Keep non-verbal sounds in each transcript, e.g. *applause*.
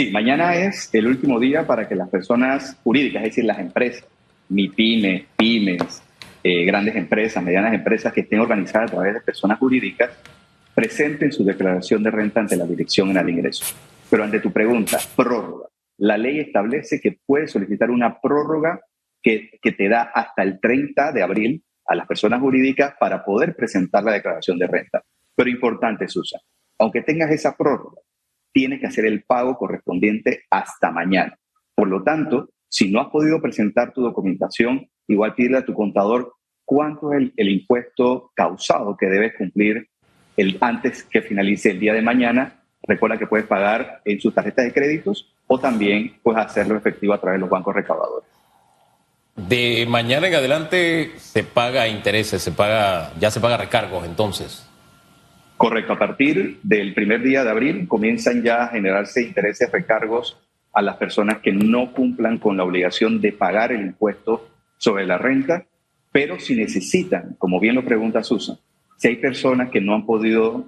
Sí, mañana es el último día para que las personas jurídicas, es decir, las empresas, MIPYME, pymes, eh, grandes empresas, medianas empresas que estén organizadas a través de personas jurídicas, presenten su declaración de renta ante la Dirección en el Ingreso. Pero ante tu pregunta, prórroga. La ley establece que puedes solicitar una prórroga que, que te da hasta el 30 de abril a las personas jurídicas para poder presentar la declaración de renta. Pero importante, Susan, aunque tengas esa prórroga, tienes que hacer el pago correspondiente hasta mañana. Por lo tanto, si no has podido presentar tu documentación, igual pídele a tu contador cuánto es el, impuesto causado que debes cumplir antes que finalice el día de mañana. Recuerda que puedes pagar en sus tarjetas de créditos o también puedes hacerlo efectivo a través de los bancos recaudadores. De mañana en adelante se paga intereses, se paga, ya se paga recargos entonces. Correcto, a partir del primer día de abril comienzan ya a generarse intereses, recargos a las personas que no cumplan con la obligación de pagar el impuesto sobre la renta, pero si necesitan, como bien lo pregunta Susan, si hay personas que no han podido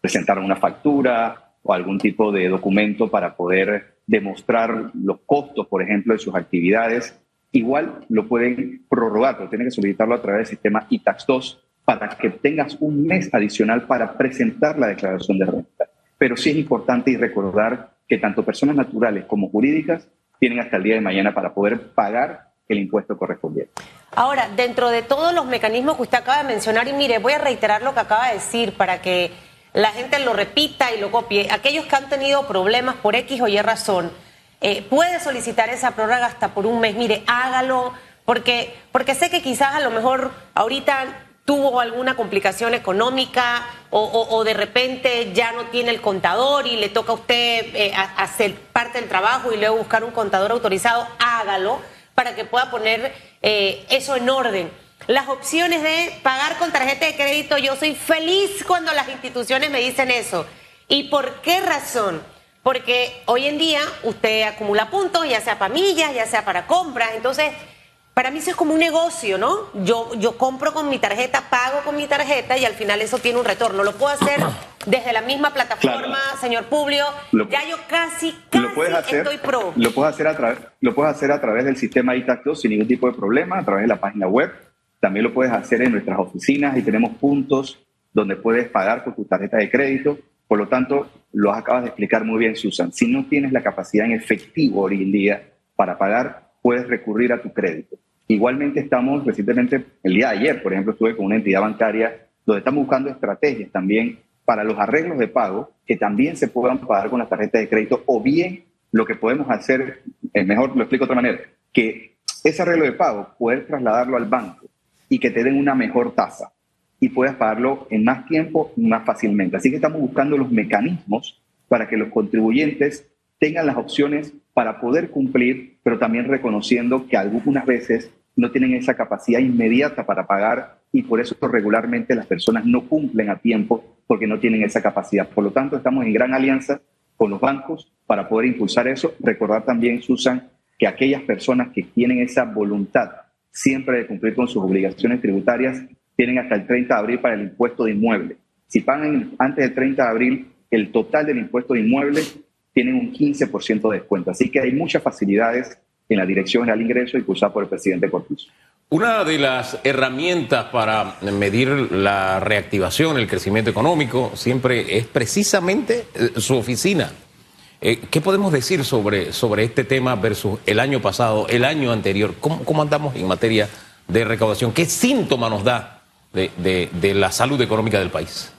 presentar una factura o algún tipo de documento para poder demostrar los costos, por ejemplo, de sus actividades, igual lo pueden prorrogar, pero tienen que solicitarlo a través del sistema ITAX 2 para que tengas un mes adicional para presentar la declaración de renta. Pero sí es importante y recordar que tanto personas naturales como jurídicas tienen hasta el día de mañana para poder pagar el impuesto correspondiente. Ahora, dentro de todos los mecanismos que usted acaba de mencionar, y mire, voy a reiterar lo que acaba de decir para que la gente lo repita y lo copie, aquellos que han tenido problemas por X o Y razón, eh, puede solicitar esa prórroga hasta por un mes, mire, hágalo, porque, porque sé que quizás a lo mejor ahorita tuvo alguna complicación económica o, de repente ya no tiene el contador y le toca a usted eh, hacer parte del trabajo y luego buscar un contador autorizado, hágalo para que pueda poner eh, eso en orden. Las opciones de pagar con tarjeta de crédito, yo soy feliz cuando las instituciones me dicen eso. ¿Y por qué razón? Porque hoy en día usted acumula puntos, ya sea para millas, ya sea para compras, entonces para mí eso es como un negocio, ¿no? Yo, yo compro con mi tarjeta, pago con mi tarjeta y al final eso tiene un retorno. Lo puedo hacer *clears throat* desde la misma plataforma, señor Publio. ya yo casi, casi lo puedes hacer, estoy pro. Lo puedes, hacer a través, lo puedes hacer a través del sistema ITAC sin ningún tipo de problema, a través de la página web. También lo puedes hacer en nuestras oficinas y tenemos puntos donde puedes pagar con tu tarjeta de crédito. Por lo tanto, lo acabas de explicar muy bien, Susan. Si no tienes la capacidad en efectivo hoy en día para pagar, puedes recurrir a tu crédito. Igualmente estamos recientemente, el día de ayer, por ejemplo, estuve con una entidad bancaria donde estamos buscando estrategias también para los arreglos de pago que también se puedan pagar con la tarjeta de crédito o bien lo que podemos hacer, es mejor lo explico de otra manera, que ese arreglo de pago, poder trasladarlo al banco y que te den una mejor tasa y puedas pagarlo en más tiempo y más fácilmente. Así que estamos buscando los mecanismos para que los contribuyentes tengan las opciones para poder cumplir, pero también reconociendo que algunas veces no tienen esa capacidad inmediata para pagar y por eso regularmente las personas no cumplen a tiempo porque no tienen esa capacidad. Por lo tanto, estamos en gran alianza con los bancos para poder impulsar eso. Recordar también, Susan, que aquellas personas que tienen esa voluntad siempre de cumplir con sus obligaciones tributarias tienen hasta el 30 de abril para el impuesto de inmueble. Si pagan antes del 30 de abril el total del impuesto de inmueble, tienen un 15% de descuento. Así que hay muchas facilidades en la Dirección General de Ingresos impulsada por el presidente Corpus. Una de las herramientas para medir la reactivación, el crecimiento económico, siempre es precisamente eh, su oficina. Eh, ¿Qué podemos decir sobre, sobre este tema versus el año pasado, el año anterior? ¿Cómo, cómo andamos en materia de recaudación? ¿Qué síntoma nos da de la salud económica del país?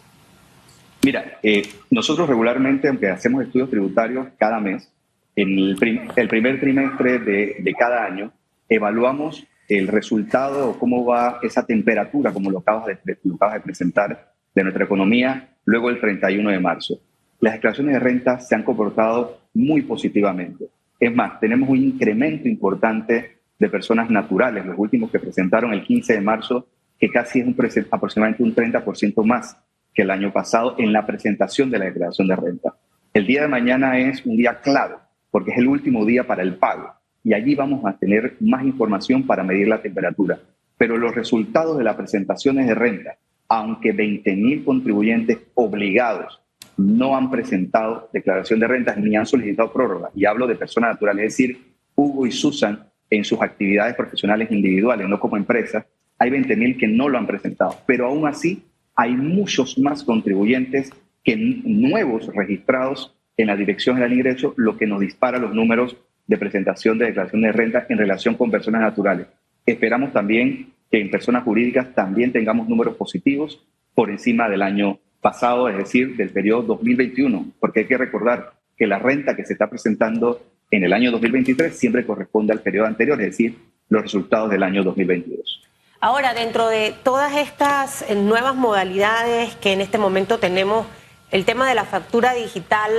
Mira, eh, nosotros regularmente, aunque hacemos estudios tributarios cada mes, en el, primer trimestre de, cada año, evaluamos el resultado o cómo va esa temperatura, como lo acabas, de, lo acabas de presentar, de nuestra economía, luego el 31 de marzo. Las declaraciones de renta se han comportado muy positivamente. Es más, tenemos un incremento importante de personas naturales, los últimos que presentaron el 15 de marzo, que casi es un, aproximadamente un 30% más que el año pasado en la presentación de la declaración de renta. El día de mañana es un día clave porque es el último día para el pago y allí vamos a tener más información para medir la temperatura. Pero los resultados de las presentaciones de renta, aunque 20.000 contribuyentes obligados no han presentado declaración de rentas ni han solicitado prórroga. Y hablo de personas naturales, es decir, Hugo y Susan en sus actividades profesionales individuales, no como empresa, hay 20.000 que no lo han presentado. Pero aún así, hay muchos más contribuyentes que nuevos registrados en la Dirección General de lo que nos dispara los números de presentación de declaración de renta en relación con personas naturales. Esperamos también que en personas jurídicas también tengamos números positivos por encima del año pasado, es decir, del periodo 2021, porque hay que recordar que la renta que se está presentando en el año 2023 siempre corresponde al periodo anterior, es decir, los resultados del año 2022. Ahora, dentro de todas estas eh, nuevas modalidades que en este momento tenemos, el tema de la factura digital,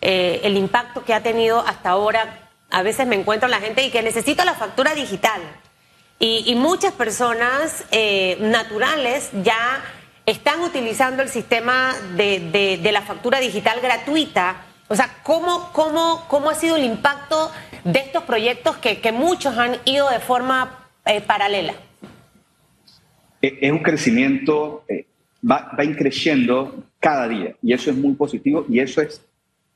eh, el impacto que ha tenido hasta ahora, a veces me encuentro la gente y que necesita la factura digital. Y, muchas personas eh, naturales ya están utilizando el sistema de, la factura digital gratuita. O sea, ¿cómo, cómo, cómo ha sido el impacto de estos proyectos que, muchos han ido de forma paralela? Eh, es un crecimiento, va, va creciendo cada día y eso es muy positivo y eso es,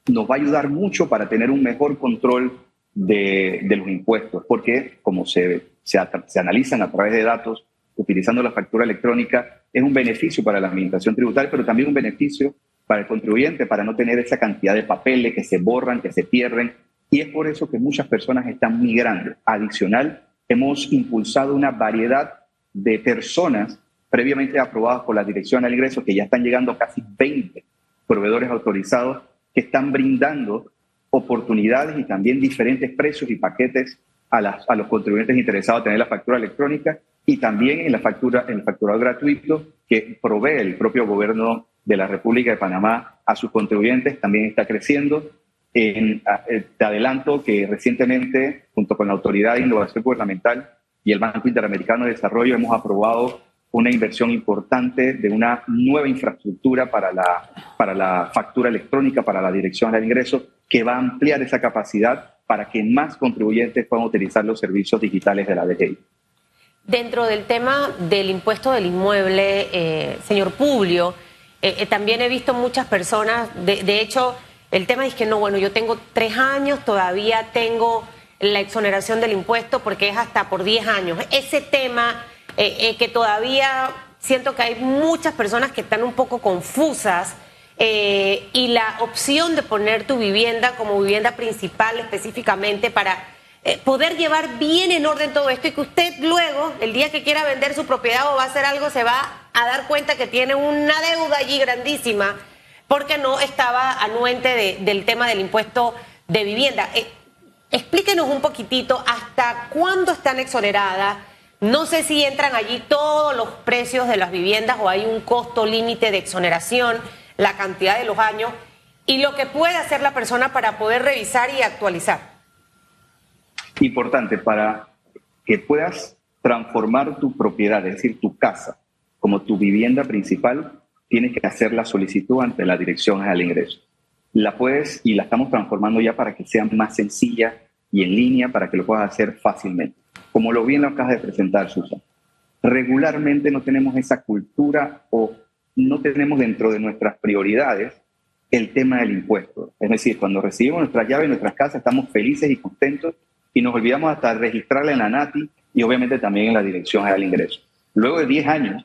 nos va a ayudar mucho para tener un mejor control de, de los impuestos, porque como se se, analizan a través de datos utilizando la factura electrónica, es un beneficio para la administración tributaria, pero también un beneficio para el contribuyente, para no tener esa cantidad de papeles que se borran, que se pierden. Y es por eso que muchas personas están migrando. Adicional, hemos impulsado una variedad de personas previamente aprobadas por la Dirección al Ingreso, que ya están llegando a casi 20 proveedores autorizados que están brindando oportunidades y también diferentes precios y paquetes a, los contribuyentes interesados en tener la factura electrónica y también en la factura, en el facturado gratuito que provee el propio gobierno de la República de Panamá a sus contribuyentes también está creciendo. En, eh, te adelanto que recientemente, junto con la Autoridad de Innovación Gubernamental y el Banco Interamericano de Desarrollo, hemos aprobado una inversión importante de una nueva infraestructura para la, para la factura electrónica, para la dirección del ingreso, que va a ampliar esa capacidad para que más contribuyentes puedan utilizar los servicios digitales de la DGI. Dentro del tema del impuesto del inmueble, eh, señor Publio, eh, eh, también he visto muchas personas, de, hecho, el tema es que no, bueno, yo tengo tres años, todavía tengo la exoneración del impuesto porque es hasta por diez años. Ese tema que todavía siento que hay muchas personas que están un poco confusas eh, y la opción de poner tu vivienda como vivienda principal específicamente para eh, poder llevar bien en orden todo esto y que usted luego, el día que quiera vender su propiedad o va a hacer algo, se va a dar cuenta que tiene una deuda allí grandísima porque no estaba anuente del tema del impuesto de vivienda. Explíquenos un poquitito hasta cuándo están exoneradas. No sé si entran allí todos los precios de las viviendas o hay un costo límite de exoneración la cantidad de los años y lo que puede hacer la persona para poder revisar y actualizar. Importante, para que puedas transformar tu propiedad, es decir, tu casa, como tu vivienda principal, tienes que hacer la solicitud ante la Dirección al Ingreso. La puedes y la estamos transformando ya para que sea más sencilla y en línea para que lo puedas hacer fácilmente. Como lo vi en la caja de presentar, Susan. Regularmente no tenemos esa cultura o no tenemos dentro de nuestras prioridades el tema del impuesto. Es decir, cuando recibimos nuestras llaves en nuestras casas estamos felices y contentos y nos olvidamos hasta registrarla en la NATI y obviamente también en la Dirección General de Ingresos. Luego de 10 años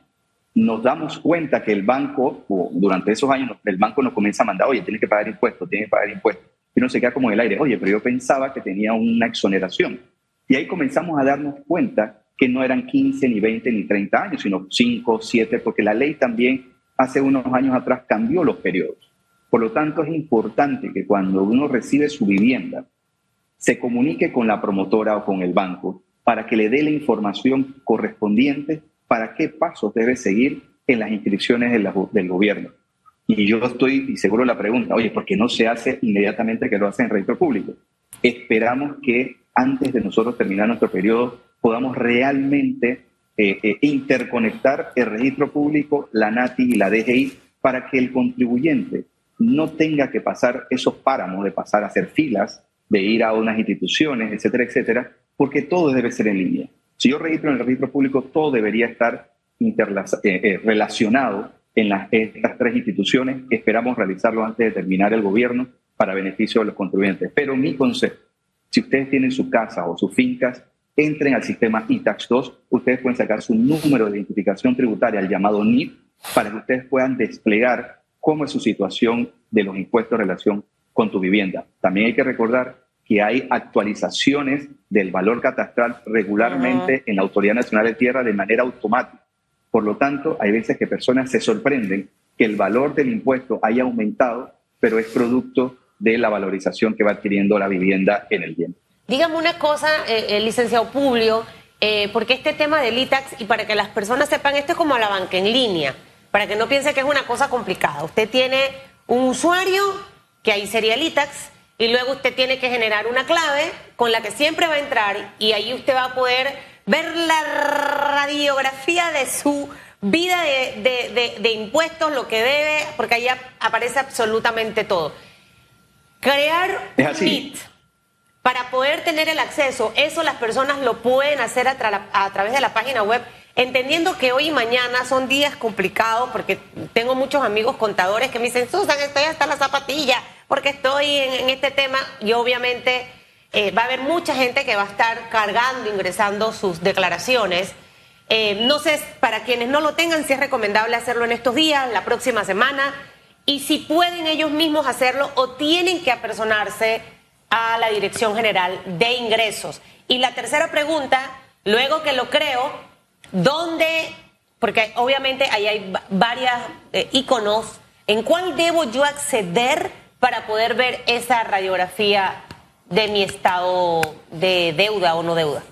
nos damos cuenta que el banco, durante esos años, el banco nos comienza a mandar, oye, tienes que pagar impuestos, tienes que pagar impuestos. Y uno se queda como en el aire, oye, pero yo pensaba que tenía una exoneración. Y ahí comenzamos a darnos cuenta que no eran 15, ni 20, ni 30 años, sino 5, 7, porque la ley también hace unos años atrás cambió los periodos. Por lo tanto, es importante que cuando uno recibe su vivienda, se comunique con la promotora o con el banco para que le dé la información correspondiente para qué pasos debe seguir en las inscripciones del gobierno. Y yo estoy, y seguro la pregunta, oye, ¿por qué no se hace inmediatamente que lo hace en registro público? Esperamos que antes de nosotros terminar nuestro periodo podamos realmente eh, eh, interconectar el registro público, la NATI y la DGI para que el contribuyente no tenga que pasar esos páramos de pasar a hacer filas, de ir a unas instituciones, etcétera, etcétera, porque todo debe ser en línea. Si yo registro en el registro público, todo debería estar eh, relacionado en las, estas tres instituciones. Esperamos realizarlo antes de terminar el gobierno para beneficio de los contribuyentes. Pero mi consejo, si ustedes tienen su casa o sus fincas, entren al sistema ITAX 2. Ustedes pueden sacar su número de identificación tributaria, el llamado NIP, para que ustedes puedan desplegar cómo es su situación de los impuestos en relación con tu vivienda. También hay que recordar que hay actualizaciones del valor catastral regularmente en la Autoridad Nacional de Tierra de manera automática. Por lo tanto, hay veces que personas se sorprenden que el valor del impuesto haya aumentado, pero es producto de la valorización que va adquiriendo la vivienda en el tiempo. Dígame una cosa, eh, eh, licenciado Publio, eh, porque este tema del ITAX, y para que las personas sepan, esto es como la banca en línea, para que no piense que es una cosa complicada. Usted tiene un usuario, que ahí sería el ITAX, y luego usted tiene que generar una clave con la que siempre va a entrar y ahí usted va a poder ver la radiografía de su vida de, impuestos, lo que debe, porque ahí aparece absolutamente todo. Crear un NIT para poder tener el acceso, eso las personas lo pueden hacer a, a través de la página web entendiendo que hoy y mañana son días complicados, porque tengo muchos amigos contadores que me dicen, Susan, estoy hasta la zapatilla, porque estoy en, este tema, y obviamente eh, va a haber mucha gente que va a estar cargando, ingresando sus declaraciones. Eh, no sé, para quienes no lo tengan, si es recomendable hacerlo en estos días, la próxima semana, y si pueden ellos mismos hacerlo o tienen que apersonarse a la Dirección General de Ingresos. Y la tercera pregunta, luego que lo creo, ¿Dónde? Porque obviamente ahí hay varias eh, iconos. ¿En cuál debo yo acceder para poder ver esa radiografía de mi estado de deuda o no deuda?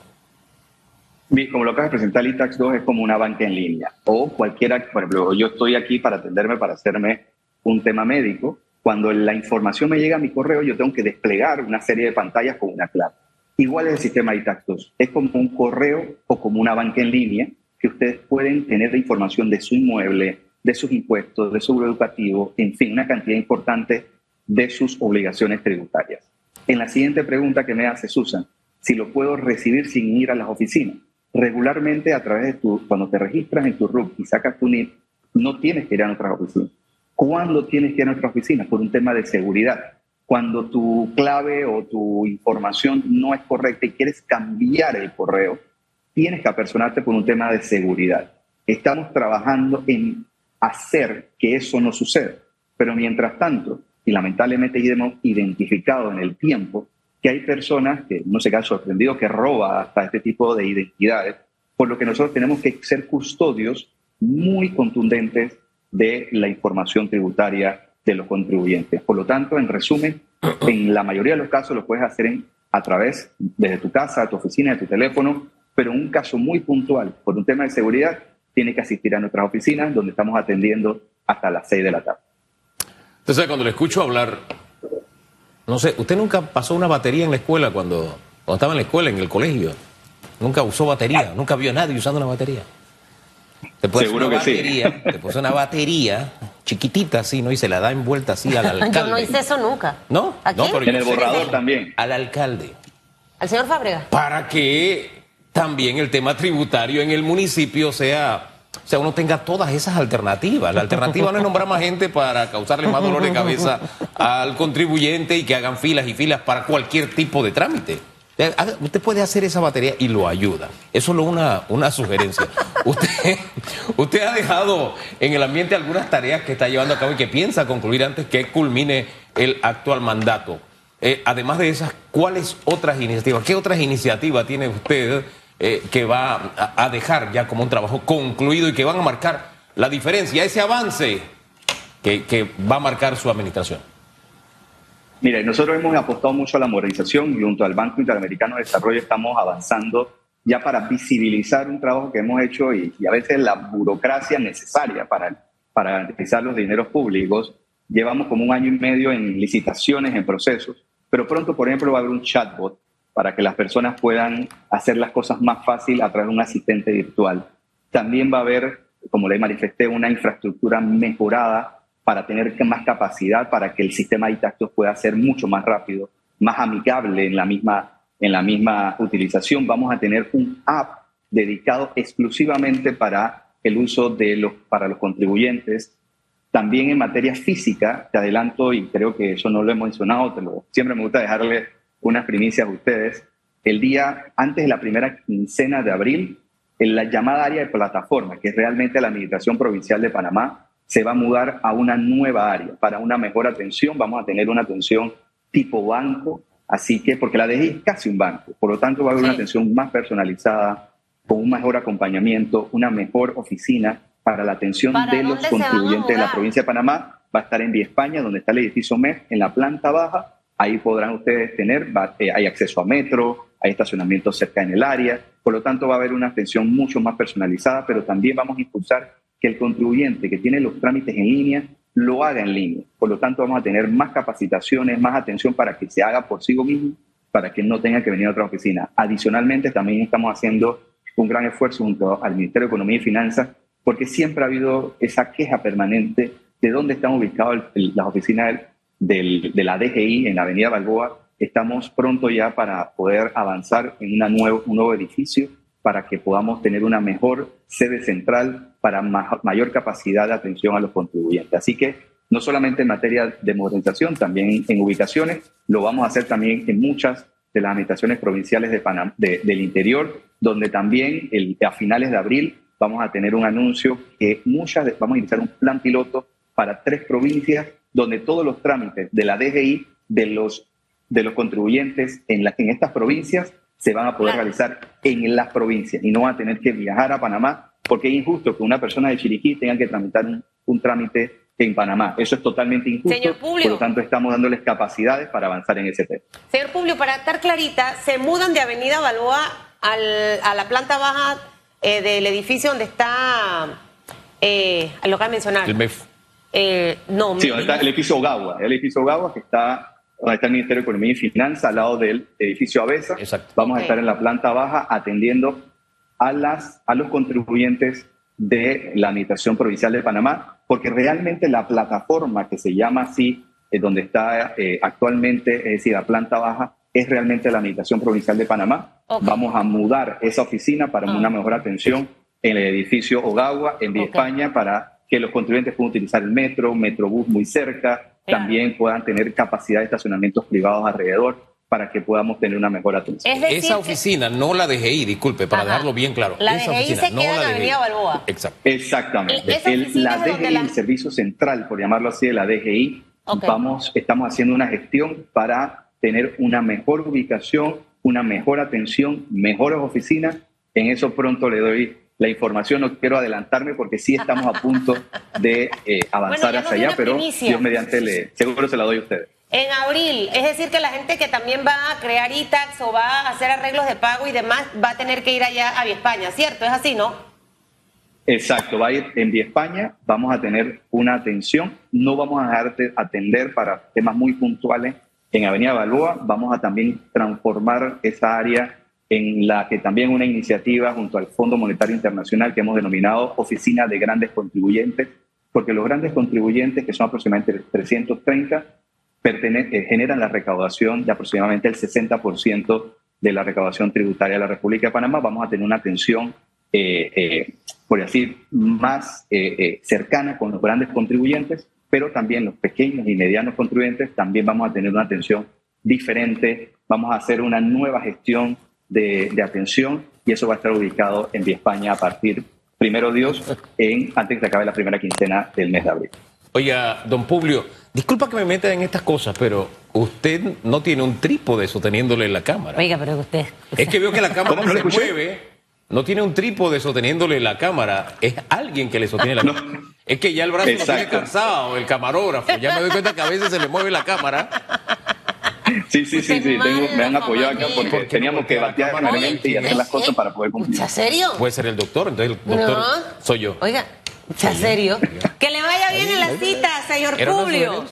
Como lo acabas de presentar, el ITAX 2 es como una banca en línea. O cualquiera, por ejemplo, yo estoy aquí para atenderme, para hacerme un tema médico. Cuando la información me llega a mi correo, yo tengo que desplegar una serie de pantallas con una clave. Igual es el sistema ITAX Es como un correo o como una banca en línea que ustedes pueden tener la información de su inmueble, de sus impuestos, de seguro educativo, en fin, una cantidad importante de sus obligaciones tributarias. En la siguiente pregunta que me hace Susan, si lo puedo recibir sin ir a las oficinas. Regularmente a través de tu, cuando te registras en tu RUC y sacas tu NIP, no tienes que ir a nuestras oficinas. ¿Cuándo tienes que ir a nuestras oficinas? Por un tema de seguridad cuando tu clave o tu información no es correcta y quieres cambiar el correo, tienes que apersonarte por un tema de seguridad. Estamos trabajando en hacer que eso no suceda. Pero mientras tanto, y lamentablemente hemos identificado en el tiempo que hay personas que no se quedan sorprendidos que roba hasta este tipo de identidades, por lo que nosotros tenemos que ser custodios muy contundentes de la información tributaria de los contribuyentes. Por lo tanto, en resumen, en la mayoría de los casos lo puedes hacer a través desde tu casa, de tu oficina, de tu teléfono, pero en un caso muy puntual, por un tema de seguridad, tiene que asistir a nuestras oficinas donde estamos atendiendo hasta las 6 de la tarde. Entonces, cuando le escucho hablar, no sé, ¿usted nunca pasó una batería en la escuela cuando, cuando estaba en la escuela, en el colegio? Nunca usó batería, nunca vio a nadie usando una batería. Te Seguro que batería, sí. Te puse una batería *laughs* chiquitita así, ¿no? Y se la da envuelta así al alcalde. *laughs* Yo no hice eso nunca. ¿No? ¿A no, en el borrador también. Al alcalde. ¿Al señor Fábrega? Para que también el tema tributario en el municipio sea... O sea, uno tenga todas esas alternativas. La alternativa no es nombrar más gente para causarle más dolor de cabeza al contribuyente y que hagan filas y filas para cualquier tipo de trámite. Usted puede hacer esa batería y lo ayuda. Es solo una, una sugerencia. *laughs* usted, usted ha dejado en el ambiente algunas tareas que está llevando a cabo y que piensa concluir antes que culmine el actual mandato. Eh, además de esas, ¿cuáles otras iniciativas? ¿Qué otras iniciativas tiene usted eh, que va a, dejar ya como un trabajo concluido y que van a marcar la diferencia, ese avance que, que va a marcar su administración? Mira, nosotros hemos apostado mucho a la modernización y junto al Banco Interamericano de Desarrollo estamos avanzando ya para visibilizar un trabajo que hemos hecho y, a veces la burocracia necesaria para, para garantizar los dineros públicos. Llevamos como un año y medio en licitaciones, en procesos, pero pronto, por ejemplo, va a haber un chatbot para que las personas puedan hacer las cosas más fácil a través de un asistente virtual. También va a haber, como le manifesté, una infraestructura mejorada para tener más capacidad para que el sistema de tactos pueda ser mucho más rápido, más amigable en la misma, en la misma utilización. Vamos a tener un app dedicado exclusivamente para el uso de los, para los contribuyentes. También en materia física, te adelanto, y creo que eso no lo he mencionado, te siempre me gusta dejarle unas primicias a ustedes. El día antes de la primera quincena de abril, en la llamada área de plataforma, que es realmente la Administración Provincial de Panamá, se va a mudar a una nueva área para una mejor atención. Vamos a tener una atención tipo banco, así que, porque la DGI es casi un banco, por lo tanto va a haber una atención más personalizada, con un mejor acompañamiento, una mejor oficina para la atención de los contribuyentes de la provincia de Panamá. Va a estar en Vía España, donde está el edificio MES, en la planta baja. Ahí podrán ustedes tener, eh, hay acceso a metro, hay estacionamiento cerca en el área. Por lo tanto, va a haber una atención mucho más personalizada, pero también vamos a impulsar que el contribuyente que tiene los trámites en línea lo haga en línea. Por lo tanto, vamos a tener más capacitaciones, más atención para que se haga por sí mismo, para que no tenga que venir a otra oficina. Adicionalmente, también estamos haciendo un gran esfuerzo junto al Ministerio de Economía y Finanzas, porque siempre ha habido esa queja permanente de dónde están ubicadas las oficinas de la DGI en la Avenida Balboa. Estamos pronto ya para poder avanzar en un nuevo edificio para que podamos tener una mejor sede central para mayor capacidad de atención a los contribuyentes. Así que no solamente en materia de modernización, también en ubicaciones, lo vamos a hacer también en muchas de las administraciones provinciales de del interior, donde también a finales de abril vamos a tener un anuncio que muchas, vamos a iniciar un plan piloto para tres provincias, donde todos los trámites de la DGI de los, de los contribuyentes en estas provincias se van a poder realizar en las provincias y no van a tener que viajar a Panamá, porque es injusto que una persona de Chiriquí tenga que tramitar un, un trámite en Panamá. Eso es totalmente injusto. por lo tanto, estamos dándoles capacidades para avanzar en ese tema. Señor Publio, para estar clarita, se mudan de Avenida Balboa a la planta baja eh, del edificio donde está eh, lo que ha mencionado. El MEF. Eh, no, sí, donde está el edificio Ogawa. El edificio Ogawa que está donde está el Ministerio de Economía y Finanzas, al lado del edificio Avesa. Exacto. Vamos a estar en la planta baja atendiendo a, las, a los contribuyentes de la Administración Provincial de Panamá, porque realmente la plataforma que se llama así, eh, donde está eh, actualmente, es decir, la planta baja, es realmente la Administración Provincial de Panamá. Vamos a mudar esa oficina para una mejor atención en el edificio Ogawa, en Vía España, para que los contribuyentes puedan utilizar el metro, metrobús muy cerca, también puedan tener capacidad de estacionamientos privados alrededor para que podamos tener una mejor atención. esa oficina, no la DGI, disculpe, para dejarlo bien claro. La esa DGI oficina, se queda en la Avenida Balboa. Exacto. Exactamente. la DGI, el servicio central, por llamarlo así, de la DGI, vamos, estamos haciendo una gestión para tener una mejor ubicación, una mejor atención, mejores oficinas. En eso pronto le doy la información, no quiero adelantarme porque sí estamos a punto de eh, *laughs* avanzar hacia allá, pero Dios mediante le, seguro se la doy a ustedes en abril. Es decir, que la gente que también va a crear ITAX o va a hacer arreglos de pago y demás va a tener que ir allá a Vía España, ¿cierto? Es así, ¿no? Exacto, va a ir en Vía España, vamos a tener una atención, no vamos a dejar de atender para temas muy puntuales en Avenida Balboa, vamos a también transformar esa área en la que también una iniciativa junto al Fondo Monetario Internacional que hemos denominado Oficina de Grandes Contribuyentes, porque los grandes contribuyentes, que son aproximadamente 330, eh, generan la recaudación de aproximadamente el 60% de la recaudación tributaria de la República de Panamá. Vamos a tener una atención, eh, eh, por decir, más cercana con los grandes contribuyentes, pero también los pequeños y medianos contribuyentes también vamos a tener una atención diferente. Vamos a hacer una nueva gestión de, atención y eso va a estar ubicado en Vía España a partir, primero Dios, en, antes de que acabe la primera quincena del mes de abril. Oiga, don Publio, disculpa que me meta en estas cosas, pero usted no tiene un trípode sosteniéndole la cámara. Oiga, pero usted... Es que veo que la *laughs* cámara no se mueve, no tiene un trípode sosteniéndole la cámara, es alguien que le sostiene la cámara. Es que ya el brazo no tiene cansado, el camarógrafo, ya me doy cuenta que a veces se le mueve la cámara. Sí, sí, sí, sí. me han apoyado acá porque teníamos que batear realmente y hacer las cosas para poder cumplir. ¿En serio? Puede ser el doctor, entonces el doctor soy yo. Oiga, ¿en serio? Que le vaya bien en la cita, señor Publio.